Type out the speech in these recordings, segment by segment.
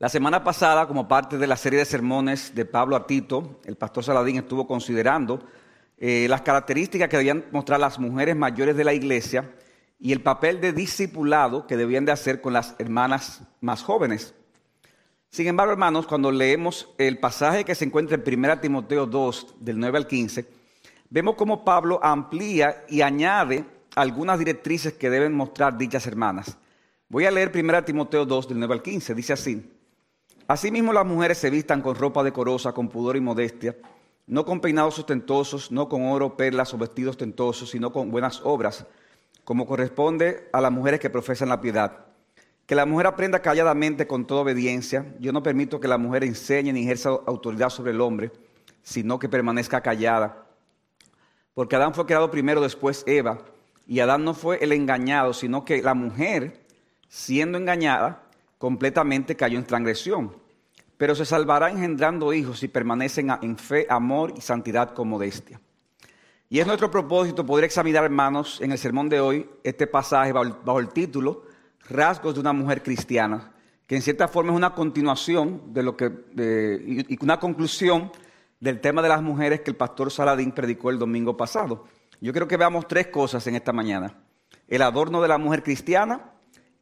La semana pasada, como parte de la serie de sermones de Pablo a Tito, el pastor Saladín estuvo considerando eh, las características que debían mostrar las mujeres mayores de la iglesia y el papel de discipulado que debían de hacer con las hermanas más jóvenes. Sin embargo, hermanos, cuando leemos el pasaje que se encuentra en 1 Timoteo 2, del 9 al 15, vemos cómo Pablo amplía y añade algunas directrices que deben mostrar dichas hermanas. Voy a leer 1 Timoteo 2, del 9 al 15. Dice así. Asimismo las mujeres se vistan con ropa decorosa, con pudor y modestia, no con peinados ostentosos, no con oro, perlas o vestidos ostentosos, sino con buenas obras, como corresponde a las mujeres que profesan la piedad. Que la mujer aprenda calladamente con toda obediencia. Yo no permito que la mujer enseñe ni ejerza autoridad sobre el hombre, sino que permanezca callada. Porque Adán fue creado primero, después Eva, y Adán no fue el engañado, sino que la mujer, siendo engañada, completamente cayó en transgresión pero se salvará engendrando hijos si permanecen en fe, amor y santidad con modestia. Y es nuestro propósito poder examinar, hermanos, en el sermón de hoy, este pasaje bajo el título Rasgos de una mujer cristiana, que en cierta forma es una continuación de lo que, y una conclusión del tema de las mujeres que el pastor Saladín predicó el domingo pasado. Yo creo que veamos tres cosas en esta mañana. El adorno de la mujer cristiana,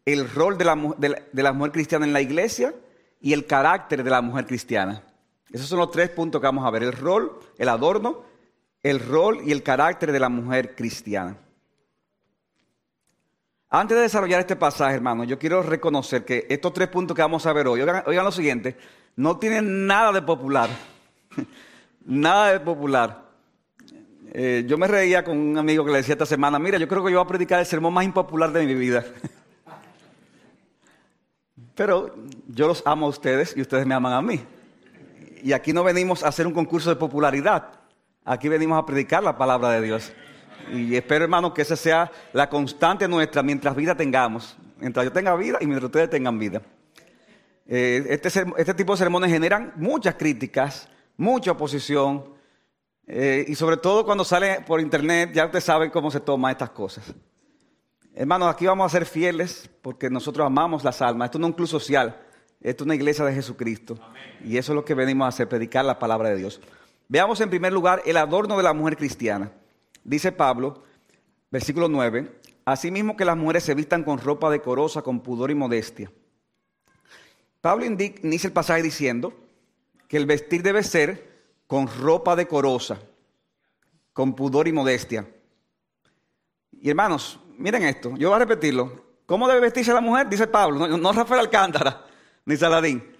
el rol de la, de la mujer cristiana en la iglesia y el carácter de la mujer cristiana. Esos son los tres puntos que vamos a ver, el rol, el adorno, el rol y el carácter de la mujer cristiana. Antes de desarrollar este pasaje, hermano, yo quiero reconocer que estos tres puntos que vamos a ver hoy, oigan, lo siguiente, no tienen nada de popular. nada de popular. Eh, yo me reía con un amigo que le decía esta semana, mira, yo creo que yo voy a predicar el sermón más impopular de mi vida. Pero yo los amo a ustedes y ustedes me aman a mí. Y aquí no venimos a hacer un concurso de popularidad. Aquí venimos a predicar la palabra de Dios. Y espero, hermano, que esa sea la constante nuestra mientras vida tengamos. Mientras yo tenga vida y mientras ustedes tengan vida. Eh, este, este, tipo de sermones generan muchas críticas, mucha oposición. Eh, y sobre todo cuando sale por internet, ya ustedes saben cómo se toman estas cosas. Hermanos, aquí vamos a ser fieles porque nosotros amamos las almas. Esto no es un club social, esto es una iglesia de Jesucristo. Y eso es lo que venimos a hacer, predicar la palabra de Dios. Veamos en primer lugar el adorno de la mujer cristiana. Dice Pablo, versículo 9, asimismo que las mujeres se vistan con ropa decorosa, con pudor y modestia. Pablo inicia el pasaje diciendo que el vestir debe ser con ropa decorosa, con pudor y modestia. Y hermanos, miren esto, yo voy a repetirlo. ¿Cómo debe vestirse la mujer? Dice Pablo, no, Rafael Alcántara, ni Saladín.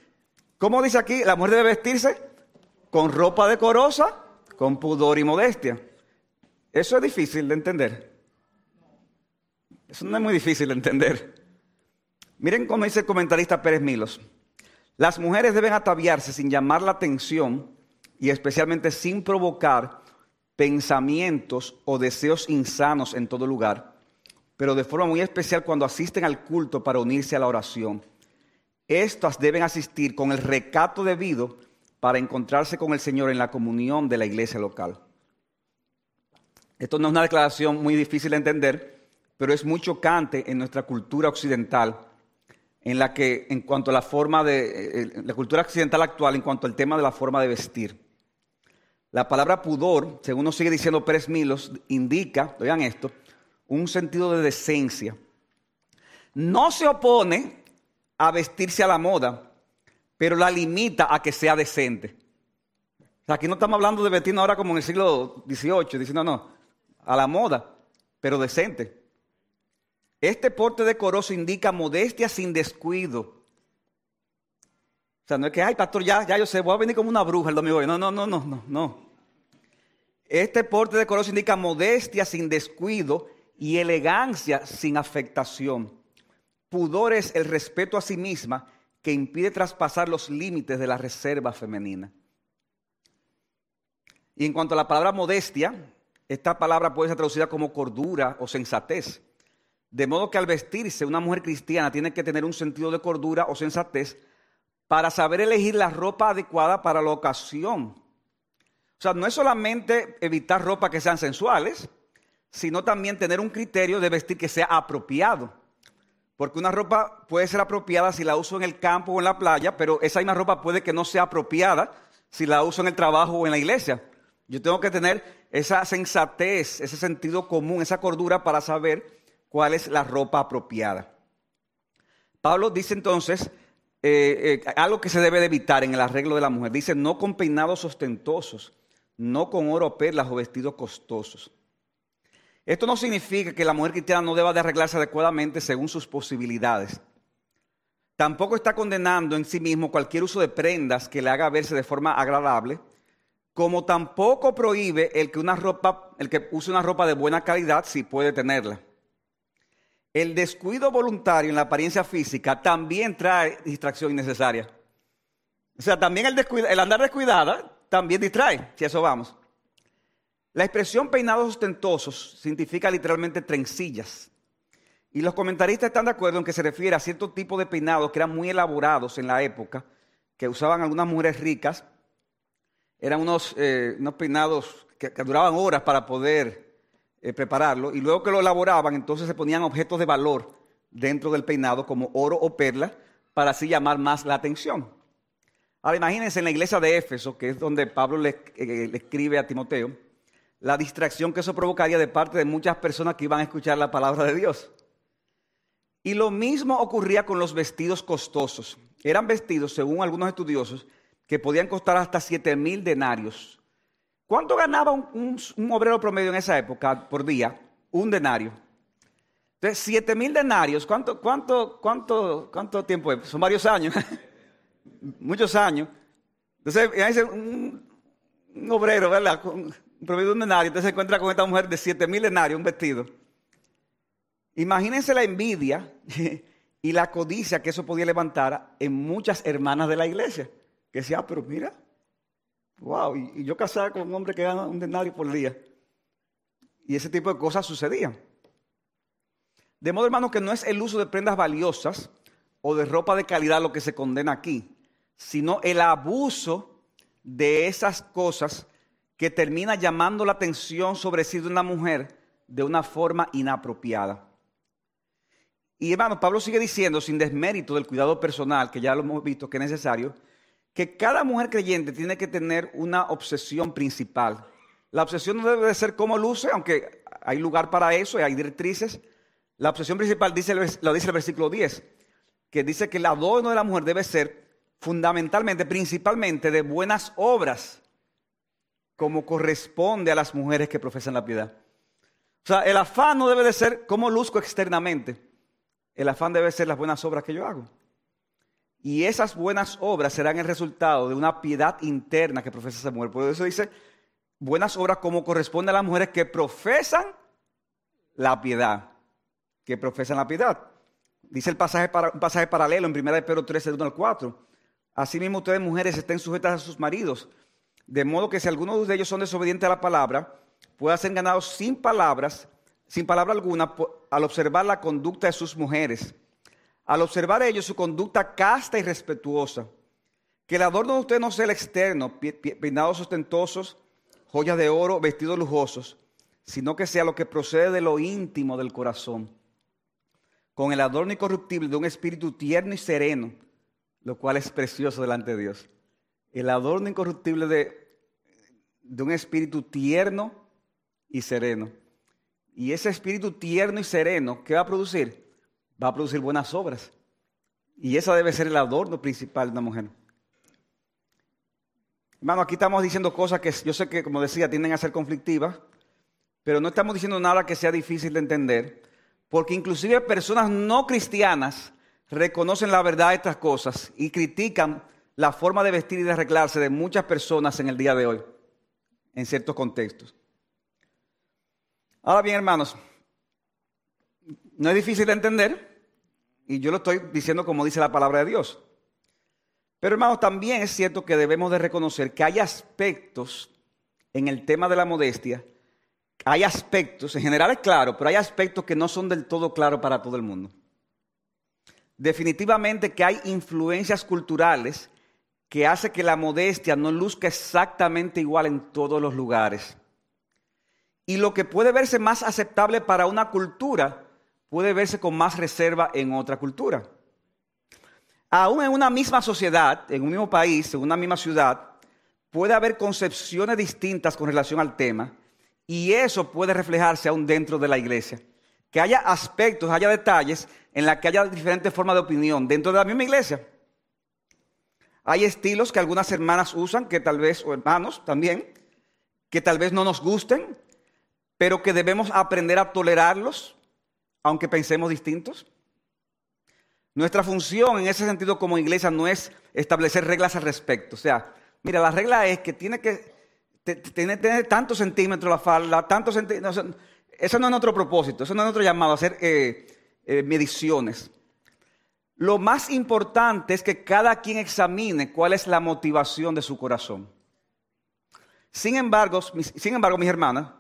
¿Cómo dice aquí? La mujer debe vestirse con ropa decorosa, con pudor y modestia. Eso es difícil de entender. Eso no es muy difícil de entender. Miren cómo dice el comentarista Pérez Milos. Las mujeres deben ataviarse sin llamar la atención y especialmente sin provocar pensamientos o deseos insanos en todo lugar pero de forma muy especial cuando asisten al culto para unirse a la oración. Estas deben asistir con el recato debido para encontrarse con el Señor en la comunión de la iglesia local. Esto no es una declaración muy difícil de entender, pero es muy chocante en nuestra cultura occidental, en la que, en cuanto a la forma de, eh, eh, la cultura occidental actual, en cuanto al tema de la forma de vestir. La palabra pudor, según nos sigue diciendo Pérez Milos, indica, oigan esto, un sentido de decencia. No se opone a vestirse a la moda, pero la limita a que sea decente. aquí no estamos hablando de vestirnos ahora como en el siglo XVIII, diciendo no, a la moda, pero decente. Este porte decoroso indica modestia sin descuido. O sea, no es que, ay, pastor, ya, ya yo sé, voy a venir como una bruja el domingo. No, no, no, no, no, no. Este porte decoroso indica modestia sin descuido y elegancia sin afectación. Pudor es el respeto a sí misma que impide traspasar los límites de la reserva femenina. Y en cuanto a la palabra modestia, esta palabra puede ser traducida como cordura o sensatez. De modo que al vestirse una mujer cristiana tiene que tener un sentido de cordura o sensatez para saber elegir la ropa adecuada para la ocasión. O sea, no es solamente evitar ropa que sean sensuales, sino también tener un criterio de vestir que sea apropiado. Porque una ropa puede ser apropiada si la uso en el campo o en la playa, pero esa misma ropa puede que no sea apropiada si la uso en el trabajo o en la iglesia. Yo tengo que tener esa sensatez, ese sentido común, esa cordura para saber cuál es la ropa apropiada. Pablo dice entonces eh, eh, algo que se debe de evitar en el arreglo de la mujer. Dice, no con peinados ostentosos, no con oro perlas o vestidos costosos. Esto no significa que la mujer cristiana no deba de arreglarse adecuadamente según sus posibilidades. Tampoco está condenando en sí mismo cualquier uso de prendas que le haga verse de forma agradable, como tampoco prohíbe el que use una ropa de buena calidad si puede tenerla. El descuido voluntario en la apariencia física también trae distracción innecesaria. O sea, también el, el andar descuidada también distrae, si eso vamos. La expresión peinados ostentosos significa literalmente trencillas. Y los comentaristas están de acuerdo en que se refiere a cierto tipo de peinados que eran muy elaborados en la época, que usaban algunas mujeres ricas. Eran unos, eh, peinados que, duraban horas para poder eh, prepararlo. Y luego que lo elaboraban, entonces se ponían objetos de valor dentro del peinado, como oro o perla, para así llamar más la atención. Ahora imagínense en la iglesia de Éfeso, que es donde Pablo le eh, escribe a Timoteo, la distracción que eso provocaría de parte de muchas personas que iban a escuchar la palabra de Dios. Y lo mismo ocurría con los vestidos costosos. Eran vestidos, según algunos estudiosos, que podían costar hasta 7 mil denarios. ¿Cuánto ganaba un, obrero promedio en esa época por día? Un denario. Entonces, 7 mil denarios, ¿cuánto, cuánto, cuánto, ¿cuánto tiempo es? Son varios años, muchos años. Entonces, un, un obrero, ¿verdad? Promedio un denario, entonces se encuentra con esta mujer de 7 mil denarios, un vestido. Imagínense la envidia y la codicia que eso podía levantar en muchas hermanas de la iglesia. Que decía, ah, pero mira, wow, y, yo casada con un hombre que gana un denario por día. Y ese tipo de cosas sucedían. De modo, hermano, que no es el uso de prendas valiosas o de ropa de calidad lo que se condena aquí, sino el abuso de esas cosas que termina llamando la atención sobre sí de una mujer de una forma inapropiada. Y hermano, Pablo sigue diciendo, sin desmérito del cuidado personal, que ya lo hemos visto que es necesario, que cada mujer creyente tiene que tener una obsesión principal. La obsesión no debe de ser cómo luce, aunque hay lugar para eso y hay directrices. La obsesión principal dice, lo dice el versículo 10, que dice que el adorno de la mujer debe ser fundamentalmente, principalmente de buenas obras, como corresponde a las mujeres que profesan la piedad. O sea, el afán no debe de ser cómo luzco externamente el afán debe ser las buenas obras que yo hago. Y esas buenas obras serán el resultado de una piedad interna que profesa esa mujer. Por eso dice, buenas obras como corresponde a las mujeres que profesan la piedad. Que profesan la piedad. Dice el pasaje, un pasaje paralelo en 1 de Pedro 13, 1 al 4. Asimismo, ustedes mujeres estén sujetas a sus maridos, de modo que si algunos de ellos son desobedientes a la palabra, puedan ser ganados sin palabras sin palabra alguna al observar la conducta de sus mujeres, al observar ellos su conducta casta y respetuosa. Que el adorno de usted no sea el externo, peinados ostentosos, joyas de oro, vestidos lujosos, sino que sea lo que procede de lo íntimo del corazón, con el adorno incorruptible de un espíritu tierno y sereno, lo cual es precioso delante de Dios. El adorno incorruptible de, un espíritu tierno y sereno. Y ese espíritu tierno y sereno, ¿qué va a producir? Va a producir buenas obras. Y esa debe ser el adorno principal de una mujer. Hermano, aquí estamos diciendo cosas que yo sé que, como decía, tienden a ser conflictivas, pero no estamos diciendo nada que sea difícil de entender, porque inclusive personas no cristianas reconocen la verdad de estas cosas y critican la forma de vestir y de arreglarse de muchas personas en el día de hoy, en ciertos contextos. Ahora bien, hermanos, no es difícil de entender y yo lo estoy diciendo como dice la palabra de Dios. Pero hermanos, también es cierto que debemos de reconocer que hay aspectos en el tema de la modestia, hay aspectos, en general es claro, pero hay aspectos que no son del todo claros para todo el mundo. Definitivamente que hay influencias culturales que hace que la modestia no luzca exactamente igual en todos los lugares. Y lo que puede verse más aceptable para una cultura puede verse con más reserva en otra cultura. Aún en una misma sociedad, en un mismo país, en una misma ciudad, puede haber concepciones distintas con relación al tema y eso puede reflejarse aún dentro de la iglesia. Que haya aspectos, haya detalles en los que haya diferentes formas de opinión dentro de la misma iglesia. Hay estilos que algunas hermanas usan, que tal vez, o hermanos también, que tal vez no nos gusten, pero que debemos aprender a tolerarlos, aunque pensemos distintos. Nuestra función en ese sentido como iglesia no es establecer reglas al respecto. O sea, mira, la regla es que tiene que tener, tantos centímetros la falda, tantos centímetros. eso no es nuestro propósito, eso no es nuestro llamado, hacer eh, eh, mediciones. Lo más importante es que cada quien examine cuál es la motivación de su corazón. Sin embargo, sin embargo, mis hermanas,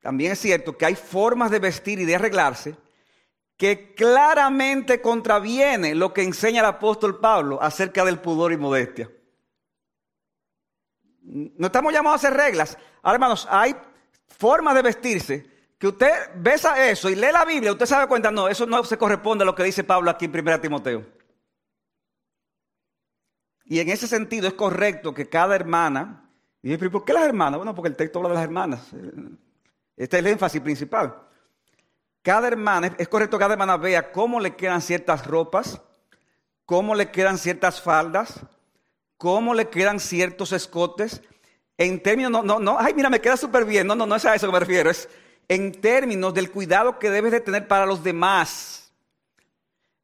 también es cierto que hay formas de vestir y de arreglarse que claramente contraviene lo que enseña el apóstol Pablo acerca del pudor y modestia. No estamos llamados a hacer reglas. Ahora, hermanos, hay formas de vestirse que usted besa eso y lee la Biblia, usted se da cuenta, no, eso no se corresponde a lo que dice Pablo aquí en 1 Timoteo. Y en ese sentido es correcto que cada hermana, y ¿por qué las hermanas? Bueno, porque el texto habla de las hermanas. Este es el énfasis principal. Cada hermana, es correcto que cada hermana vea cómo le quedan ciertas ropas, cómo le quedan ciertas faldas, cómo le quedan ciertos escotes. En términos, no, no, no, ay, mira, me queda súper bien. No, no, no es a eso que me refiero. Es, en términos del cuidado que debes de tener para los demás.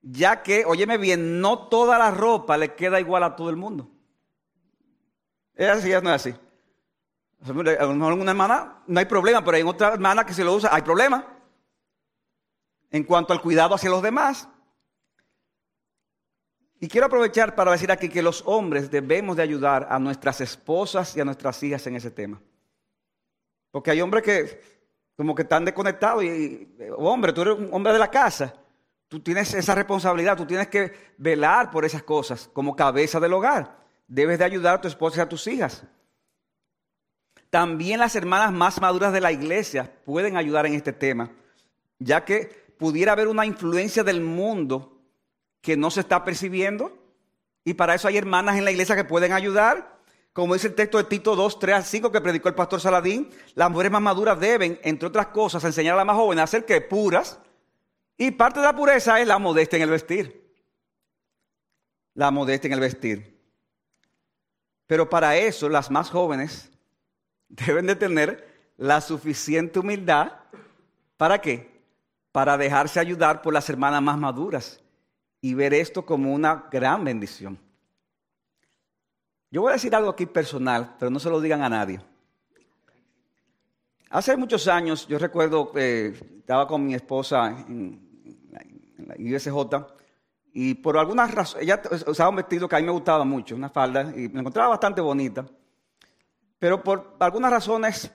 Ya que, óyeme bien, no toda la ropa le queda igual a todo el mundo. Es así, no es así. A en una hermana no hay problema, pero en otra hermana que se lo usa hay problema. En cuanto al cuidado hacia los demás. Y quiero aprovechar para decir aquí que los hombres debemos de ayudar a nuestras esposas y a nuestras hijas en ese tema. Porque hay hombres que como que están desconectados. Y, hombre, tú eres un hombre de la casa. Tú tienes esa responsabilidad, tú tienes que velar por esas cosas como cabeza del hogar. Debes de ayudar a tu esposa y a tus hijas. También las hermanas más maduras de la iglesia pueden ayudar en este tema, ya que pudiera haber una influencia del mundo que no se está percibiendo. Y para eso hay hermanas en la iglesia que pueden ayudar como dice el texto de Tito 2, 3 al 5 que predicó el pastor Saladín, las mujeres más maduras deben, entre otras cosas, enseñar a las más jóvenes a ser que puras. Y parte de la pureza es la modestia en el vestir. La modestia en el vestir. Pero para eso las más jóvenes deben de tener la suficiente humildad. ¿Para qué? Para dejarse ayudar por las hermanas más maduras y ver esto como una gran bendición. Yo voy a decir algo aquí personal, pero no se lo digan a nadie. Hace muchos años, yo recuerdo que estaba con mi esposa en, la ISJ y por algunas razones, ella usaba un vestido que a mí me gustaba mucho, una falda, y me encontraba bastante bonita. Pero por algunas razones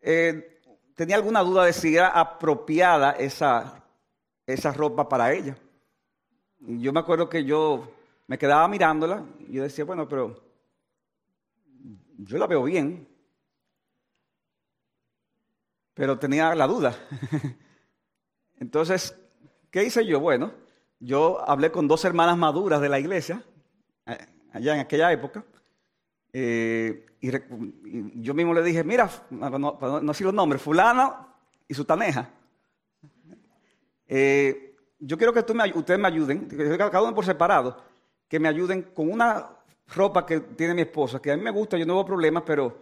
eh, tenía alguna duda de si era apropiada esa, esa ropa para ella. Y yo me acuerdo que yo me quedaba mirándola y yo decía, bueno, pero yo la veo bien, pero tenía la duda. Entonces, ¿qué hice yo? Bueno, yo hablé con dos hermanas maduras de la iglesia, eh, allá en aquella época, eh, y, yo mismo le dije, mira, no, no, decir los nombres, fulano y su taneja. Eh, yo quiero que ustedes me ayuden, cada uno por separado, que me ayuden con una ropa que tiene mi esposa, que a mí me gusta, yo no veo problemas, pero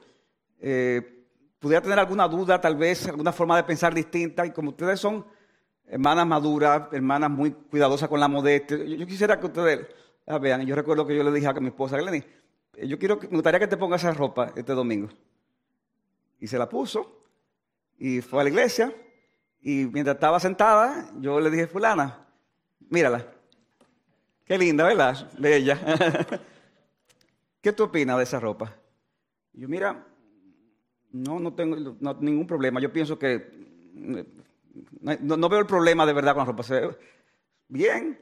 eh, pudiera tener alguna duda, tal vez, alguna forma de pensar distinta. Y como ustedes son hermanas maduras, hermanas muy cuidadosas con la modestia, yo, quisiera que ustedes la vean. Yo recuerdo que yo le dije a mi esposa, Glenny, eh, yo quiero, me gustaría que te pongas esa ropa este domingo. Y se la puso y fue a la iglesia. Y mientras estaba sentada, yo le dije, fulana, mírala. Qué linda, ¿verdad? Bella. ¿qué tú opinas de esa ropa? yo, mira, no, no tengo ningún problema. Yo pienso que no, veo el problema de verdad con la ropa. bien,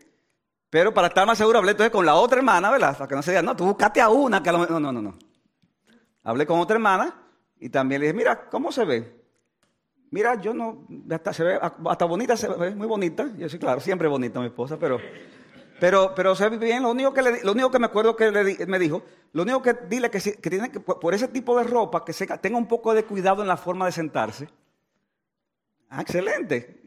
pero para estar más seguro hablé entonces con la otra hermana, ¿verdad? Para que no se diga, no, tú buscaste a una. Que no, no, no, no. Hablé con otra hermana y también le dije, mira, ¿cómo se ve? Mira, yo no, hasta, hasta bonita, se ve muy bonita. Yo sí, claro, siempre bonita mi esposa, pero, pero, pero se ve bien. Lo único que, le, lo único que me acuerdo que le, me dijo, lo único que dile que, que tiene que, por ese tipo de ropa, que tenga un poco de cuidado en la forma de sentarse. Ah, excelente.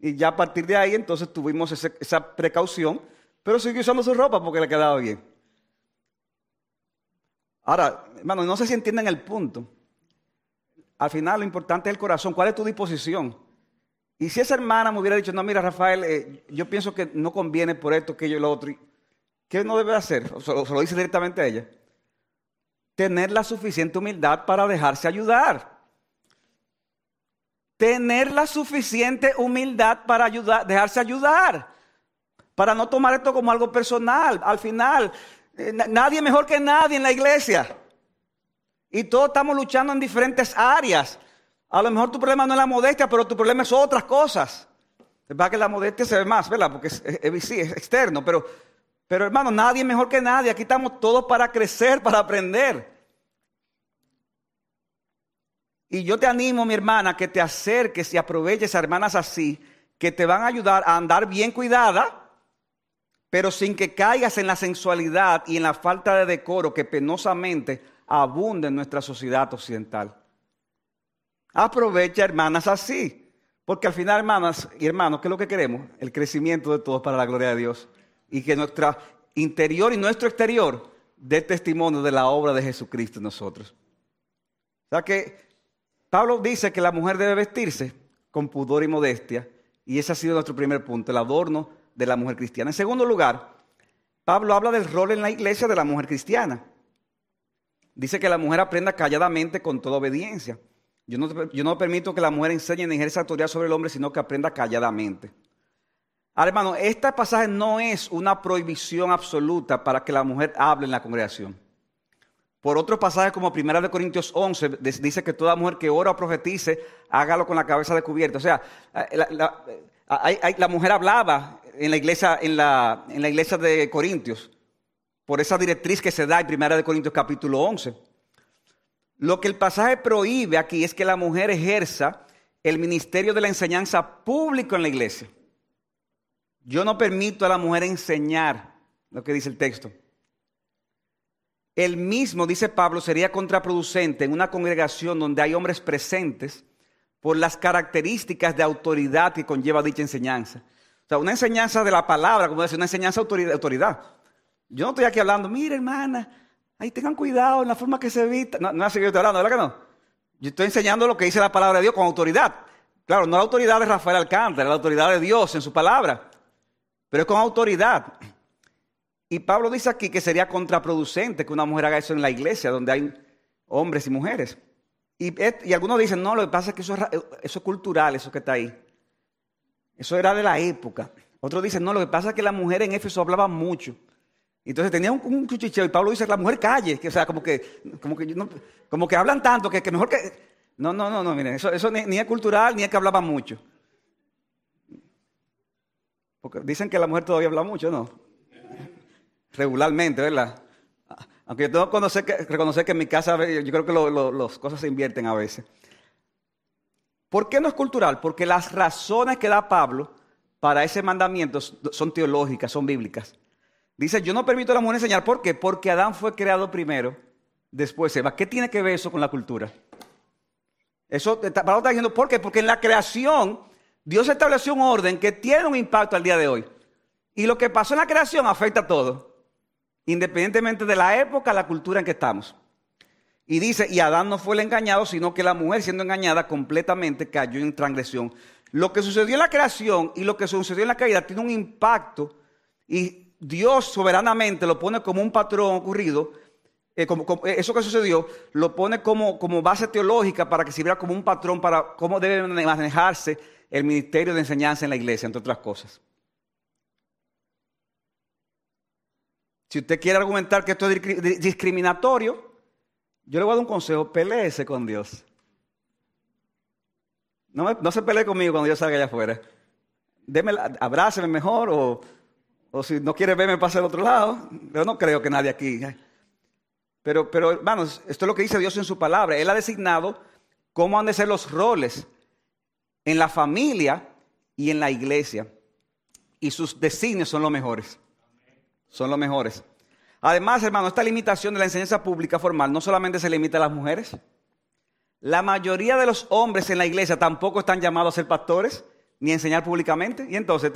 Y ya a partir de ahí, entonces tuvimos esa precaución, pero siguió usando su ropa porque le quedaba bien. Ahora, hermano, no sé si entienden el punto. Al final lo importante es el corazón. ¿Cuál es tu disposición? Y si esa hermana me hubiera dicho, no, mira, Rafael, eh, yo pienso que no conviene por esto, aquello y lo otro, ¿qué no debe hacer? Se, lo dice directamente a ella. Tener la suficiente humildad para dejarse ayudar. Tener la suficiente humildad para ayudar, dejarse ayudar. Para no tomar esto como algo personal. Al final, eh, nadie mejor que nadie en la iglesia. Y todos estamos luchando en diferentes áreas. A lo mejor tu problema no es la modestia, pero tu problema es otras cosas. Verdad que la modestia se ve más, ¿verdad? Porque es, es, externo, pero, pero hermano, nadie es mejor que nadie. Aquí estamos todos para crecer, para aprender. Y yo te animo, mi hermana, que te acerques y aproveches a hermanas así, que te van a ayudar a andar bien cuidada, pero sin que caigas en la sensualidad y en la falta de decoro que penosamente abunda en nuestra sociedad occidental. Aprovecha, hermanas, así. Porque al final, hermanas y hermanos, ¿qué es lo que queremos? El crecimiento de todos para la gloria de Dios. Y que nuestro interior y nuestro exterior dé testimonio de la obra de Jesucristo en nosotros. O sea que Pablo dice que la mujer debe vestirse con pudor y modestia. Y ese ha sido nuestro primer punto, el adorno de la mujer cristiana. En segundo lugar, Pablo habla del rol en la iglesia de la mujer cristiana. Dice que la mujer aprenda calladamente con toda obediencia. Yo no, permito que la mujer enseñe ni ejerza autoridad sobre el hombre, sino que aprenda calladamente. Ahora, hermano, este pasaje no es una prohibición absoluta para que la mujer hable en la congregación. Por otros pasajes, como 1 de Corintios 11, dice que toda mujer que ora o profetice, hágalo con la cabeza descubierta. O sea, eh, la, mujer hablaba en la iglesia, de Corintios por esa directriz que se da en 1 Corintios capítulo 11. Lo que el pasaje prohíbe aquí es que la mujer ejerza el ministerio de la enseñanza público en la iglesia. Yo no permito a la mujer enseñar lo que dice el texto. El mismo, dice Pablo, sería contraproducente en una congregación donde hay hombres presentes por las características de autoridad que conlleva dicha enseñanza. O sea, una enseñanza de la palabra, como decir, una enseñanza de autoridad. Yo no estoy aquí hablando, mire hermana, ahí tengan cuidado en la forma que se evita. No, no yo estoy hablando, ¿verdad que no? Yo estoy enseñando lo que dice la palabra de Dios con autoridad. Claro, no la autoridad de Rafael Alcántara, la autoridad de Dios en su palabra, pero es con autoridad. Y Pablo dice aquí que sería contraproducente que una mujer haga eso en la iglesia, donde hay hombres y mujeres. Y, y algunos dicen, no, lo que pasa es que eso es, eso es cultural, eso que está ahí. Eso era de la época. Otros dicen, no, lo que pasa es que la mujer en Éfeso hablaba mucho. Entonces tenía un, un y Pablo dice, la mujer calle, que, o sea, como que, como que, que hablan tanto que, que, mejor que... No, no, no, no, miren, eso, ni, es cultural ni es que hablaba mucho. Porque dicen que la mujer todavía habla mucho, ¿no? Regularmente, ¿verdad? Aunque yo tengo que reconocer que en mi casa yo creo que las cosas se invierten a veces. ¿Por qué no es cultural? Porque las razones que da Pablo para ese mandamiento son teológicas, son bíblicas. Dice, yo no permito a la mujer enseñar. ¿Por qué? Porque Adán fue creado primero, después Eva. ¿Qué tiene que ver eso con la cultura? Eso, Pablo está diciendo, ¿por qué? Porque en la creación Dios estableció un orden que tiene un impacto al día de hoy. Y lo que pasó en la creación afecta a todo, independientemente de la época, la cultura en que estamos. Y dice, y Adán no fue el engañado, sino que la mujer siendo engañada completamente cayó en transgresión. Lo que sucedió en la creación y lo que sucedió en la caída tiene un impacto y Dios soberanamente lo pone como un patrón ocurrido, eh, eh, eso que sucedió, lo pone como, como base teológica para que sirva como un patrón para cómo debe manejarse el ministerio de enseñanza en la iglesia, entre otras cosas. Si usted quiere argumentar que esto es discriminatorio, yo le voy a dar un consejo, peleese con Dios. No, se pelee conmigo cuando yo salga allá afuera. Deme, mejor o o si no quiere verme, pasa al otro lado. Yo no creo que nadie aquí. Pero, pero, hermanos, esto es lo que dice Dios en su palabra. Él ha designado cómo han de ser los roles en la familia y en la iglesia. Y sus designios son los mejores. Son los mejores. Además, hermano, esta limitación de la enseñanza pública formal no solamente se limita a las mujeres. La mayoría de los hombres en la iglesia tampoco están llamados a ser pastores ni enseñar públicamente. Y entonces,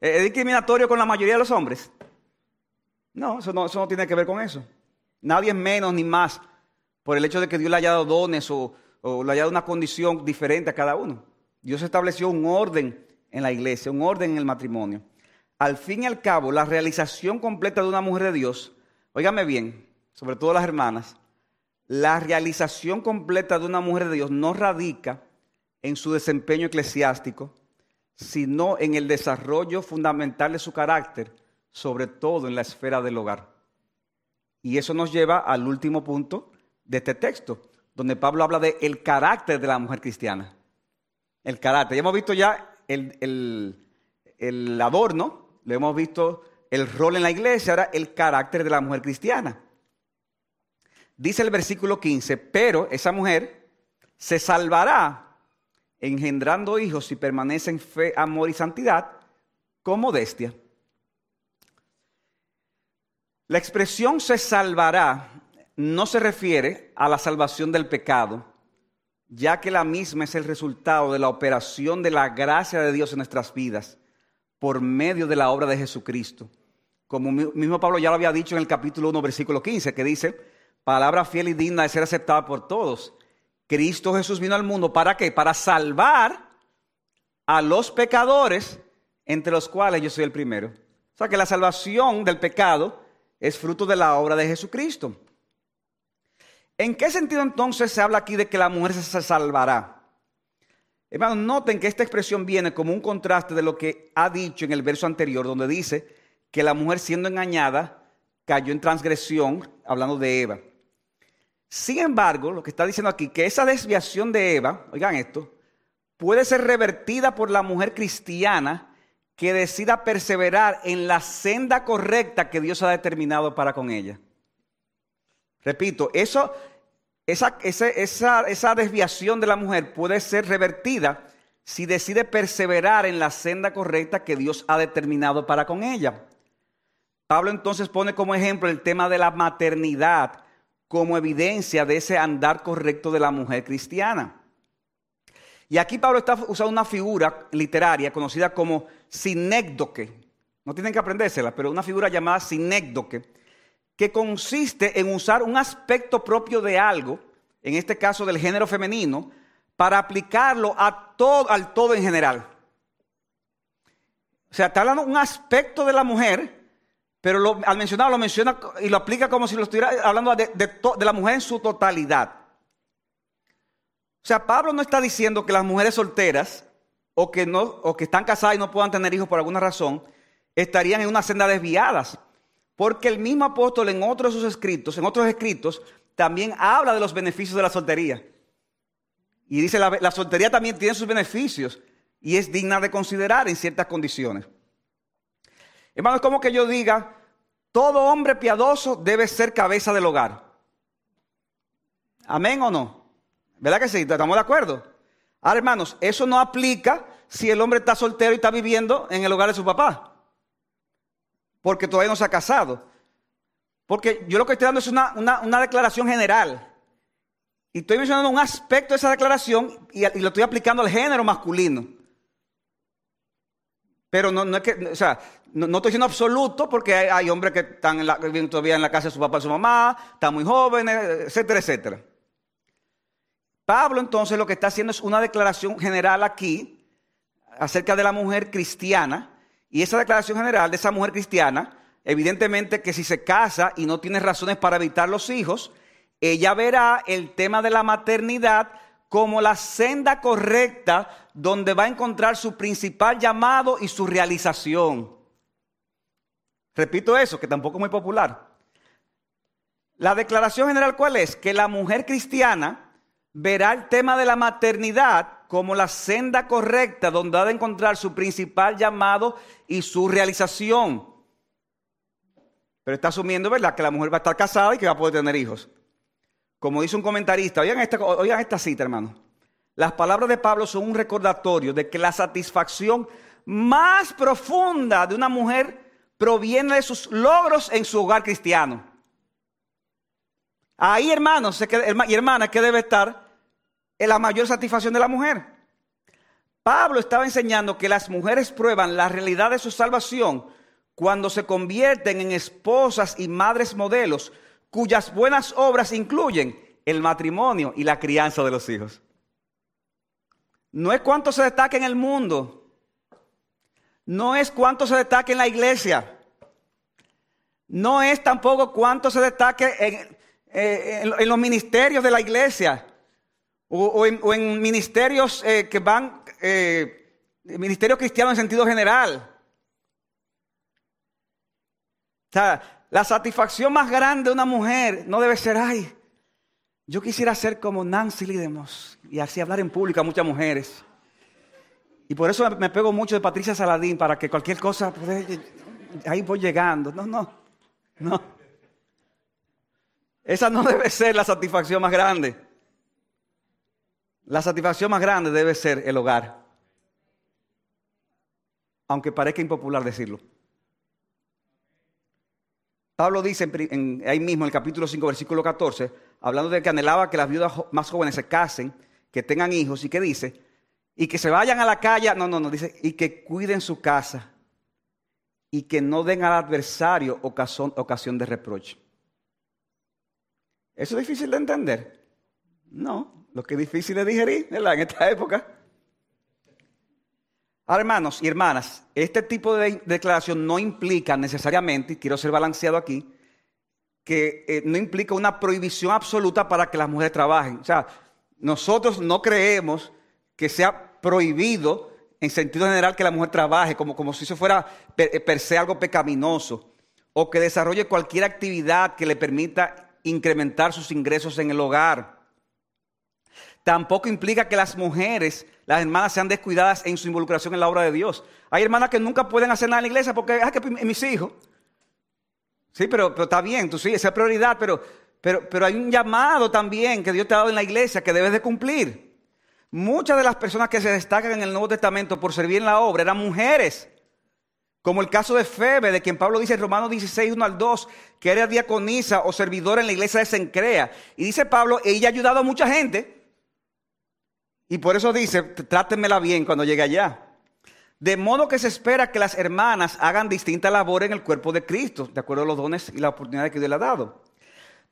¿es discriminatorio con la mayoría de los hombres? No, eso no, tiene que ver con eso. Nadie es menos ni más por el hecho de que Dios le haya dado dones o, o le haya dado una condición diferente a cada uno. Dios estableció un orden en la iglesia, un orden en el matrimonio. Al fin y al cabo, la realización completa de una mujer de Dios, óigame bien, sobre todo las hermanas, la realización completa de una mujer de Dios no radica en su desempeño eclesiástico, sino en el desarrollo fundamental de su carácter, sobre todo en la esfera del hogar. Y eso nos lleva al último punto de este texto, donde Pablo habla de el carácter de la mujer cristiana. El carácter. Ya hemos visto ya el, el adorno, lo hemos visto el rol en la iglesia, ahora el carácter de la mujer cristiana. Dice el versículo 15, pero esa mujer se salvará engendrando hijos si permanece en fe, amor y santidad con modestia. La expresión se salvará no se refiere a la salvación del pecado, ya que la misma es el resultado de la operación de la gracia de Dios en nuestras vidas por medio de la obra de Jesucristo. Como mismo Pablo ya lo había dicho en el capítulo 1, versículo 15, que dice, palabra fiel y digna de ser aceptada por todos. Cristo Jesús vino al mundo para qué? Para salvar a los pecadores, entre los cuales yo soy el primero. O sea que la salvación del pecado es fruto de la obra de Jesucristo. ¿En qué sentido entonces se habla aquí de que la mujer se salvará? Hermanos, noten que esta expresión viene como un contraste de lo que ha dicho en el verso anterior, donde dice que la mujer siendo engañada cayó en transgresión, hablando de Eva. Sin embargo, lo que está diciendo aquí, que esa desviación de Eva, oigan esto, puede ser revertida por la mujer cristiana que decida perseverar en la senda correcta que Dios ha determinado para con ella. Repito, eso esa, esa, desviación de la mujer puede ser revertida si decide perseverar en la senda correcta que Dios ha determinado para con ella. Pablo entonces pone como ejemplo el tema de la maternidad como evidencia de ese andar correcto de la mujer cristiana. Y aquí Pablo está usando una figura literaria conocida como sinécdoque. No tienen que aprendérsela, pero una figura llamada sinécdoque que consiste en usar un aspecto propio de algo, en este caso del género femenino, para aplicarlo a todo, al todo en general. O sea, está hablando un aspecto de la mujer, pero al mencionarlo lo menciona y lo aplica como si lo estuviera hablando de, la mujer en su totalidad. O sea, Pablo no está diciendo que las mujeres solteras o que, no, o que están casadas y no puedan tener hijos por alguna razón, estarían en una senda desviadas. Porque el mismo apóstol en otros de sus escritos, en otros escritos, también habla de los beneficios de la soltería. Y dice, la soltería también tiene sus beneficios y es digna de considerar en ciertas condiciones. Hermano, es como que yo diga, todo hombre piadoso debe ser cabeza del hogar. ¿Amén o no? ¿Verdad que sí? ¿Estamos de acuerdo? Ahora, hermanos, eso no aplica si el hombre está soltero y está viviendo en el hogar de su papá porque todavía no se ha casado. Porque yo lo que estoy dando es una, declaración general. Y estoy mencionando un aspecto de esa declaración y, lo estoy aplicando al género masculino. Pero no, es que, o sea, no, estoy diciendo absoluto porque hay, hombres que están viviendo todavía en la casa de su papá y su mamá, están muy jóvenes, etcétera, etcétera. Pablo entonces lo que está haciendo es una declaración general aquí acerca de la mujer cristiana y esa declaración general de esa mujer cristiana, evidentemente que si se casa y no tiene razones para evitar los hijos, ella verá el tema de la maternidad como la senda correcta donde va a encontrar su principal llamado y su realización. Repito eso, que tampoco es muy popular. La declaración general cuál es? Que la mujer cristiana verá el tema de la maternidad como la senda correcta donde ha de encontrar su principal llamado y su realización. Pero está asumiendo, ¿verdad?, que la mujer va a estar casada y que va a poder tener hijos. Como dice un comentarista, oigan esta, oigan esta cita, hermano. las palabras de Pablo son un recordatorio de que la satisfacción más profunda de una mujer proviene de sus logros en su hogar cristiano. Ahí, hermanos y hermanas, que debe estar en la mayor satisfacción de la mujer. Pablo estaba enseñando que las mujeres prueban la realidad de su salvación cuando se convierten en esposas y madres modelos cuyas buenas obras incluyen el matrimonio y la crianza de los hijos. No es cuánto se destaca en el mundo, no es cuánto se destaque en la iglesia, no es tampoco cuánto se destaque en, eh, los ministerios de la iglesia o, en, ministerios eh, que van, eh, ministerios cristianos en sentido general. O sea, la satisfacción más grande de una mujer no debe ser, ay, yo quisiera ser como Nancy Lidemos y así hablar en público a muchas mujeres. Y por eso me pego mucho de Patricia Saladín para que cualquier cosa, pues, ahí voy llegando. No, no, no. Esa no debe ser la satisfacción más grande. La satisfacción más grande debe ser el hogar. Aunque parezca impopular decirlo. Pablo dice ahí mismo en el capítulo 5, versículo 14, hablando de que anhelaba que las viudas más jóvenes se casen, que tengan hijos, y que dice, y que se vayan a la calle, no, no, no, dice, y que cuiden su casa, y que no den al adversario ocasión, ocasión de reproche. ¿Eso es difícil de entender? No, lo que es difícil de digerir ¿verdad? en esta época. Ahora, hermanos y hermanas, este tipo de declaración no implica necesariamente, y quiero ser balanceado aquí, que eh, no implica una prohibición absoluta para que las mujeres trabajen. O sea, nosotros no creemos que sea prohibido en sentido general que la mujer trabaje, como, como si eso fuera per, per se algo pecaminoso, o que desarrolle cualquier actividad que le permita incrementar sus ingresos en el hogar. Tampoco implica que las mujeres las hermanas sean descuidadas en su involucración en la obra de Dios. Hay hermanas que nunca pueden hacer nada en la iglesia porque, ah, que mis hijos. Sí, pero, pero está bien, tú sí, esa es prioridad, pero, pero, pero hay un llamado también que Dios te ha dado en la iglesia que debes de cumplir. Muchas de las personas que se destacan en el Nuevo Testamento por servir en la obra eran mujeres. Como el caso de Febe, de quien Pablo dice en Romanos 16, 1 al 2, que era diaconisa o servidora en la iglesia de Sencrea. Y dice Pablo, ella ha ayudado a mucha gente. Y por eso dice, trátenmela bien cuando llegue allá. De modo que se espera que las hermanas hagan distinta labor en el cuerpo de Cristo, de acuerdo a los dones y las oportunidades que Dios le ha dado.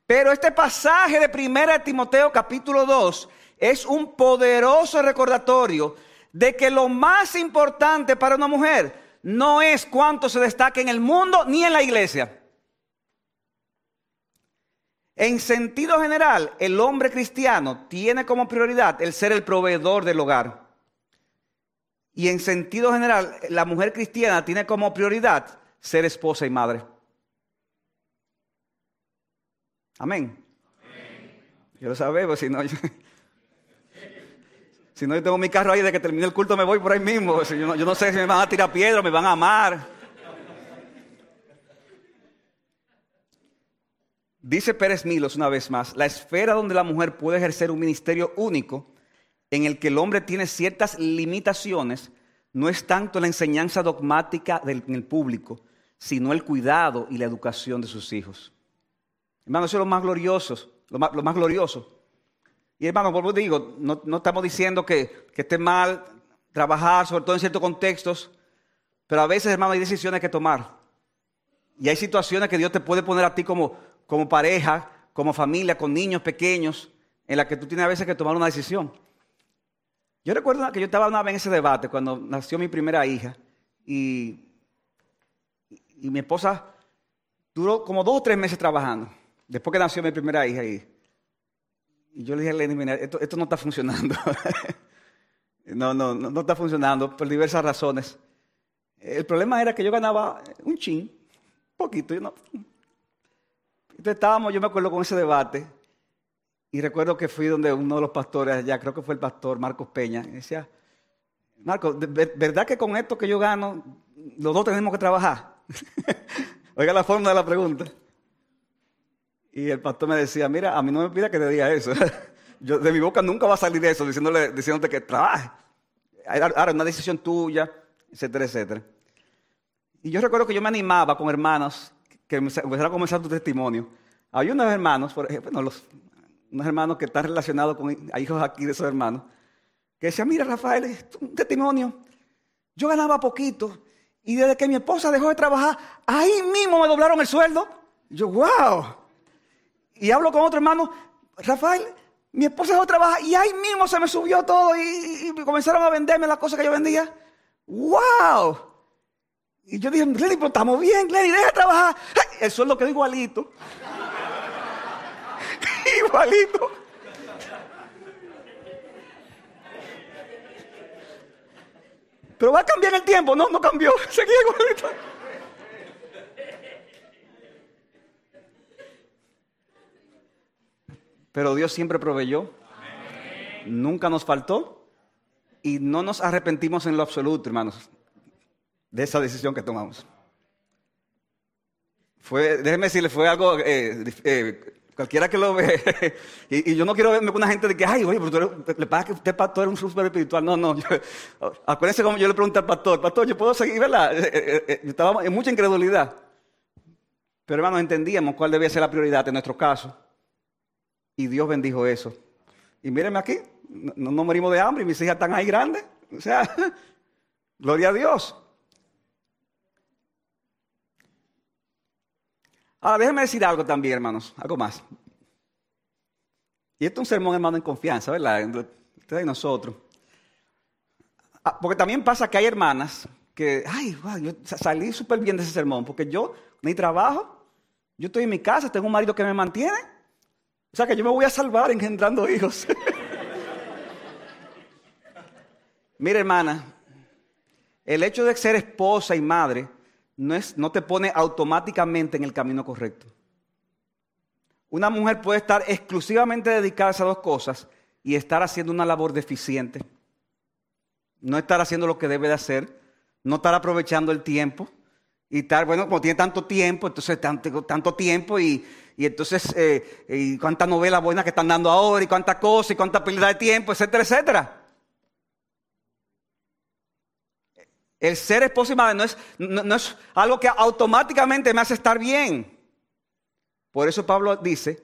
Pero este pasaje de 1 Timoteo capítulo 2 es un poderoso recordatorio de que lo más importante para una mujer no es cuánto se destaque en el mundo ni en la iglesia. En sentido general, el hombre cristiano tiene como prioridad el ser el proveedor del hogar. Y en sentido general, la mujer cristiana tiene como prioridad ser esposa y madre. Amén. Yo lo sabemos, si no, si no, yo tengo mi carro ahí de que termine el culto me voy por ahí mismo. yo, no, yo no sé si me van a tirar piedra, me van a amar. Dice Pérez Milos una vez más, la esfera donde la mujer puede ejercer un ministerio único, en el que el hombre tiene ciertas limitaciones, no es tanto la enseñanza dogmática del, en el público, sino el cuidado y la educación de sus hijos. Hermano, eso es lo más glorioso, lo más, glorioso. Y hermano, por digo, no, estamos diciendo que, esté mal trabajar, sobre todo en ciertos contextos, pero a veces, hermano, hay decisiones que tomar. Y hay situaciones que Dios te puede poner a ti como, pareja, como familia, con niños pequeños, en la que tú tienes a veces que tomar una decisión. Yo recuerdo que yo estaba una vez en ese debate cuando nació mi primera hija y, y mi esposa duró como dos o tres meses trabajando, después que nació mi primera hija. Y, y yo le dije a Lenny, mira, esto, esto no está funcionando. no, no, no, no está funcionando por diversas razones. El problema era que yo ganaba un chin, poquito, yo no, entonces estábamos, yo me acuerdo con ese debate, y recuerdo que fui donde uno de los pastores allá, creo que fue el pastor Marcos Peña, y decía, Marcos, ¿verdad que con esto que yo gano, los dos tenemos que trabajar? Oiga la forma de la pregunta. Y el pastor me decía, mira, a mí no me pida que te diga eso. yo, de mi boca nunca va a salir eso, diciéndole, diciéndote que trabaje. Ahora, una decisión tuya, etcétera, etcétera. Y yo recuerdo que yo me animaba con hermanos que empezaron a comenzar tu testimonio. Hay unos hermanos, por ejemplo, los, unos hermanos que están relacionados con hijos aquí de esos hermanos, que decían, mira Rafael, es un testimonio. Yo ganaba poquito y desde que mi esposa dejó de trabajar, ahí mismo me doblaron el sueldo. yo, wow. Y hablo con otro hermano, Rafael, mi esposa dejó de trabajar y ahí mismo se me subió todo y, comenzaron a venderme las cosas que yo vendía. ¡Wow! Y yo dije, Glenny, pero estamos bien, Glenny, deja de trabajar. El sueldo quedó igualito. igualito. Pero va a cambiar el tiempo. No, no cambió. Seguía igualito. Pero Dios siempre proveyó. Nunca nos faltó. Y no nos arrepentimos en lo absoluto, hermanos, de esa decisión que tomamos. Fue, déjeme decirle, fue algo eh, eh, Cualquiera que lo ve. y, yo no quiero verme con una gente de que, ay, oye, pero le pasa que usted, pastor, es un súper espiritual. No, no. acuérdense como yo le pregunté al pastor, pastor, yo puedo seguir, ¿verdad? Eh, eh, estaba en mucha incredulidad. Pero hermanos, entendíamos cuál debía ser la prioridad en nuestro caso. Y Dios bendijo eso. Y mírenme aquí, no, morimos de hambre y mis hijas están ahí grandes. O sea, gloria a Dios. Ahora, déjenme decir algo también, hermanos, algo más. Y esto es un sermón, hermano, en confianza, ¿verdad? Ustedes y nosotros. Ah, porque también pasa que hay hermanas que, ay, yo salí súper bien de ese sermón, porque yo, mi trabajo, yo estoy en mi casa, tengo un marido que me mantiene. O sea que yo me voy a salvar engendrando hijos. Mira, hermana, el hecho de ser esposa y madre no, es, no te pone automáticamente en el camino correcto. Una mujer puede estar exclusivamente dedicada a esas dos cosas y estar haciendo una labor deficiente. No estar haciendo lo que debe de hacer, no estar aprovechando el tiempo y estar, bueno, como tiene tanto tiempo, entonces tanto, tanto tiempo y, entonces eh, y cuánta novela buena que están dando ahora y cuánta cosa y cuánta pérdida de tiempo, etcétera, etcétera. El ser esposo y madre no es, no, es algo que automáticamente me hace estar bien. Por eso Pablo dice,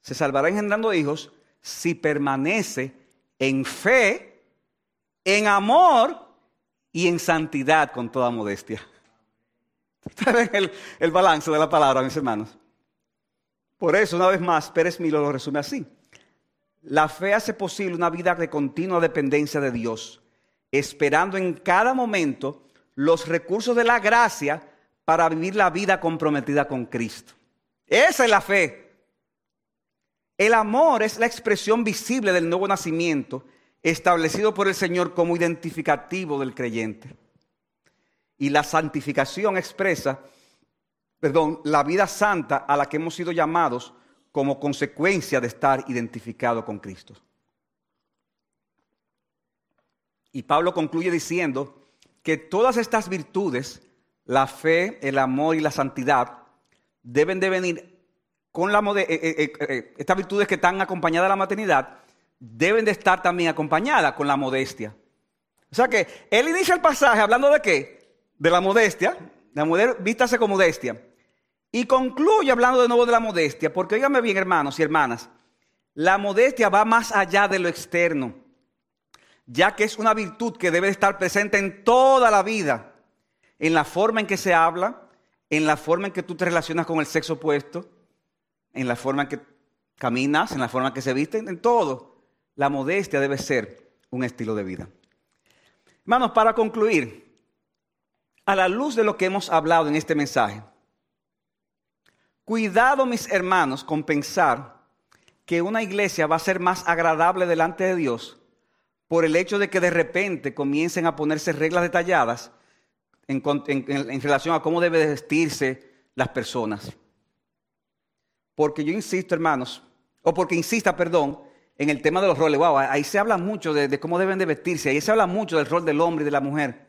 se salvará engendrando hijos si permanece en fe, en amor y en santidad con toda modestia. Ustedes el, el balance de la palabra, mis hermanos. Por eso, una vez más, Pérez Milo lo resume así. La fe hace posible una vida de continua dependencia de Dios esperando en cada momento los recursos de la gracia para vivir la vida comprometida con Cristo. Esa es la fe. El amor es la expresión visible del nuevo nacimiento establecido por el Señor como identificativo del creyente. Y la santificación expresa, perdón, la vida santa a la que hemos sido llamados como consecuencia de estar identificado con Cristo. Y Pablo concluye diciendo que todas estas virtudes, la fe, el amor y la santidad, deben de venir con la eh, eh, eh, estas virtudes que están acompañadas de la maternidad, deben de estar también acompañadas con la modestia. O sea que él inicia el pasaje hablando de qué? De la modestia, la mujer vístase con modestia. Y concluye hablando de nuevo de la modestia, porque oígame bien, hermanos y hermanas, la modestia va más allá de lo externo ya que es una virtud que debe estar presente en toda la vida, en la forma en que se habla, en la forma en que tú te relacionas con el sexo opuesto, en la forma en que caminas, en la forma en que se visten, en todo. La modestia debe ser un estilo de vida. Hermanos, para concluir, a la luz de lo que hemos hablado en este mensaje, cuidado mis hermanos con pensar que una iglesia va a ser más agradable delante de Dios por el hecho de que de repente comiencen a ponerse reglas detalladas en, relación a cómo deben vestirse las personas. Porque yo insisto, hermanos, o porque insista, perdón, en el tema de los roles. Wow, ahí se habla mucho de, cómo deben de vestirse, ahí se habla mucho del rol del hombre y de la mujer.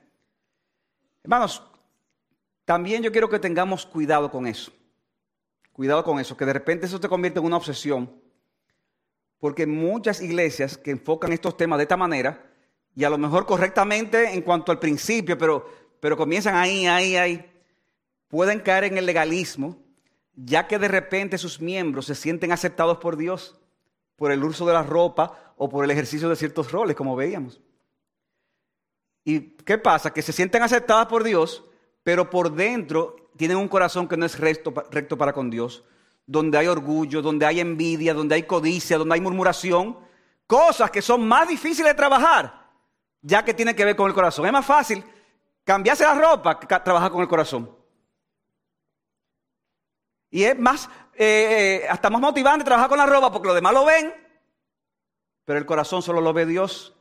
Hermanos, también yo quiero que tengamos cuidado con eso. Cuidado con eso, que de repente eso te convierte en una obsesión porque muchas iglesias que enfocan estos temas de esta manera, y a lo mejor correctamente en cuanto al principio, pero, pero comienzan ahí, ahí, ahí, pueden caer en el legalismo, ya que de repente sus miembros se sienten aceptados por Dios por el uso de la ropa o por el ejercicio de ciertos roles, como veíamos. ¿Y qué pasa? Que se sienten aceptadas por Dios, pero por dentro tienen un corazón que no es recto, para con Dios, donde hay orgullo, donde hay envidia, donde hay codicia, donde hay murmuración, cosas que son más difíciles de trabajar, ya que tienen que ver con el corazón. Es más fácil cambiarse la ropa que trabajar con el corazón. Y es más, eh, eh, hasta más motivante trabajar con la ropa porque los demás lo ven, pero el corazón solo lo ve Dios.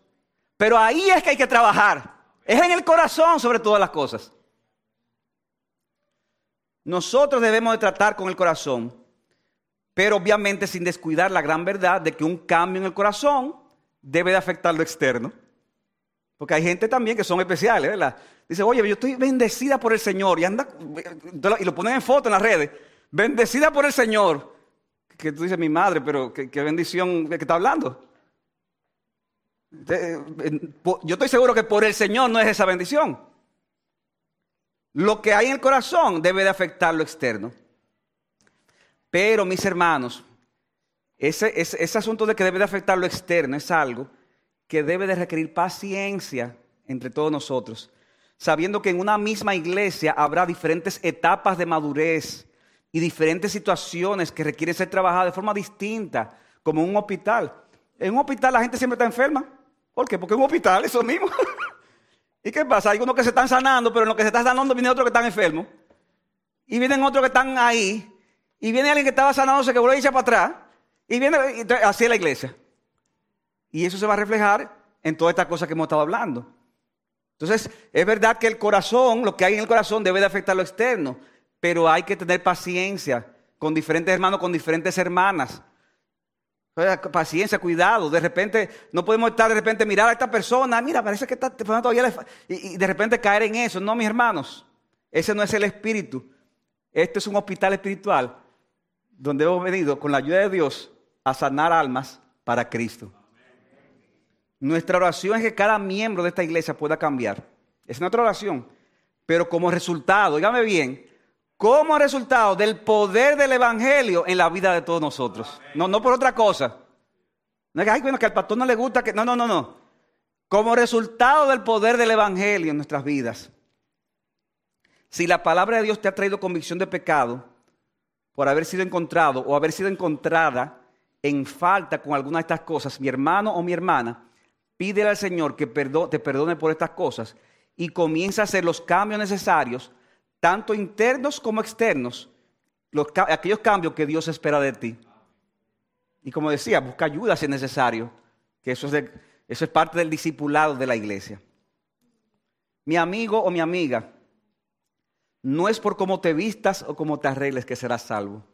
Pero ahí es que hay que trabajar. Es en el corazón sobre todas las cosas. Nosotros debemos de tratar con el corazón, pero obviamente sin descuidar la gran verdad de que un cambio en el corazón debe de afectar lo externo. Porque hay gente también que son especiales, ¿verdad? Dice, oye, yo estoy bendecida por el Señor y anda, y lo ponen en foto en las redes, bendecida por el Señor. Que tú dices, mi madre, pero qué, bendición que está hablando. Yo estoy seguro que por el Señor no es esa bendición. Lo que hay en el corazón debe de afectar lo externo. Pero, mis hermanos, ese, asunto de que debe de afectar lo externo es algo que debe de requerir paciencia entre todos nosotros, sabiendo que en una misma iglesia habrá diferentes etapas de madurez y diferentes situaciones que requieren ser trabajadas de forma distinta, como un hospital. En un hospital la gente siempre está enferma. ¿Por qué? Porque en un hospital es lo mismo. ¿Y qué pasa? Hay unos que se están sanando, pero en lo que se está sanando viene otro que están enfermos. Y vienen otros que están ahí. Y viene alguien que estaba sanando, se quebró y echa para atrás. Y viene así es la iglesia. Y eso se va a reflejar en todas estas cosas que hemos estado hablando. Entonces, es verdad que el corazón, lo que hay en el corazón debe de afectar lo externo, pero hay que tener paciencia con diferentes hermanos, con diferentes hermanas. Paciencia, cuidado. De repente, no podemos estar de repente mirar a esta persona. Mira, parece que está todavía. Y, y de repente caer en eso. No, mis hermanos. Ese no es el espíritu. Este es un hospital espiritual donde hemos venido con la ayuda de Dios a sanar almas para Cristo. Nuestra oración es que cada miembro de esta iglesia pueda cambiar. Es nuestra oración. Pero como resultado, dígame bien, como resultado del poder del Evangelio en la vida de todos nosotros. No, no por otra cosa. No es que, bueno, que al pastor no le gusta que... No, no, no, no. Como resultado del poder del Evangelio en nuestras vidas. Si la palabra de Dios te ha traído convicción de pecado por haber sido encontrado o haber sido encontrada en falta con alguna de estas cosas, mi hermano o mi hermana, pídele al Señor que te perdone por estas cosas y comienza a hacer los cambios necesarios tanto internos como externos, aquellos cambios que Dios espera de ti. Y como decía, busca ayuda si es necesario, que eso es, eso es parte del discipulado de la iglesia. Mi amigo o mi amiga, no es por cómo te vistas o cómo te arregles que serás salvo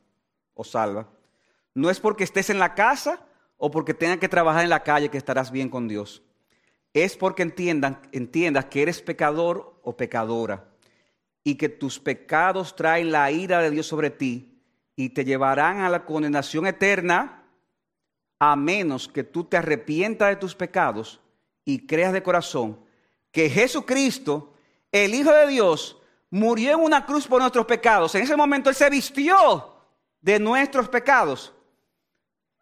o salva. No es porque estés en la casa o porque tengas que trabajar en la calle que estarás bien con Dios. Es porque entiendan, entiendas que eres pecador o pecadora y que tus pecados traen la ira de Dios sobre ti y te llevarán a la condenación eterna, a menos que tú te arrepientas de tus pecados y creas de corazón que Jesucristo, el Hijo de Dios, murió en una cruz por nuestros pecados. En ese momento Él se vistió de nuestros pecados,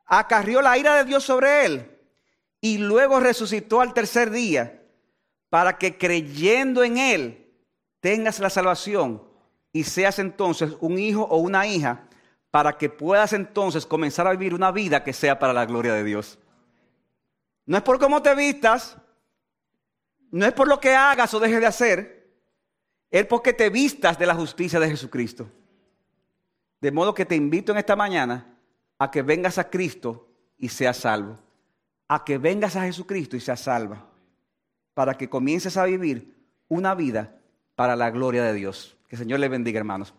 acarrió la ira de Dios sobre Él y luego resucitó al tercer día para que creyendo en Él, tengas la salvación y seas entonces un hijo o una hija para que puedas entonces comenzar a vivir una vida que sea para la gloria de Dios. No es por cómo te vistas, no es por lo que hagas o dejes de hacer, es porque te vistas de la justicia de Jesucristo. De modo que te invito en esta mañana a que vengas a Cristo y seas salvo. A que vengas a Jesucristo y seas salva. Para que comiences a vivir una vida para la gloria de Dios. Que el Señor le bendiga, hermanos.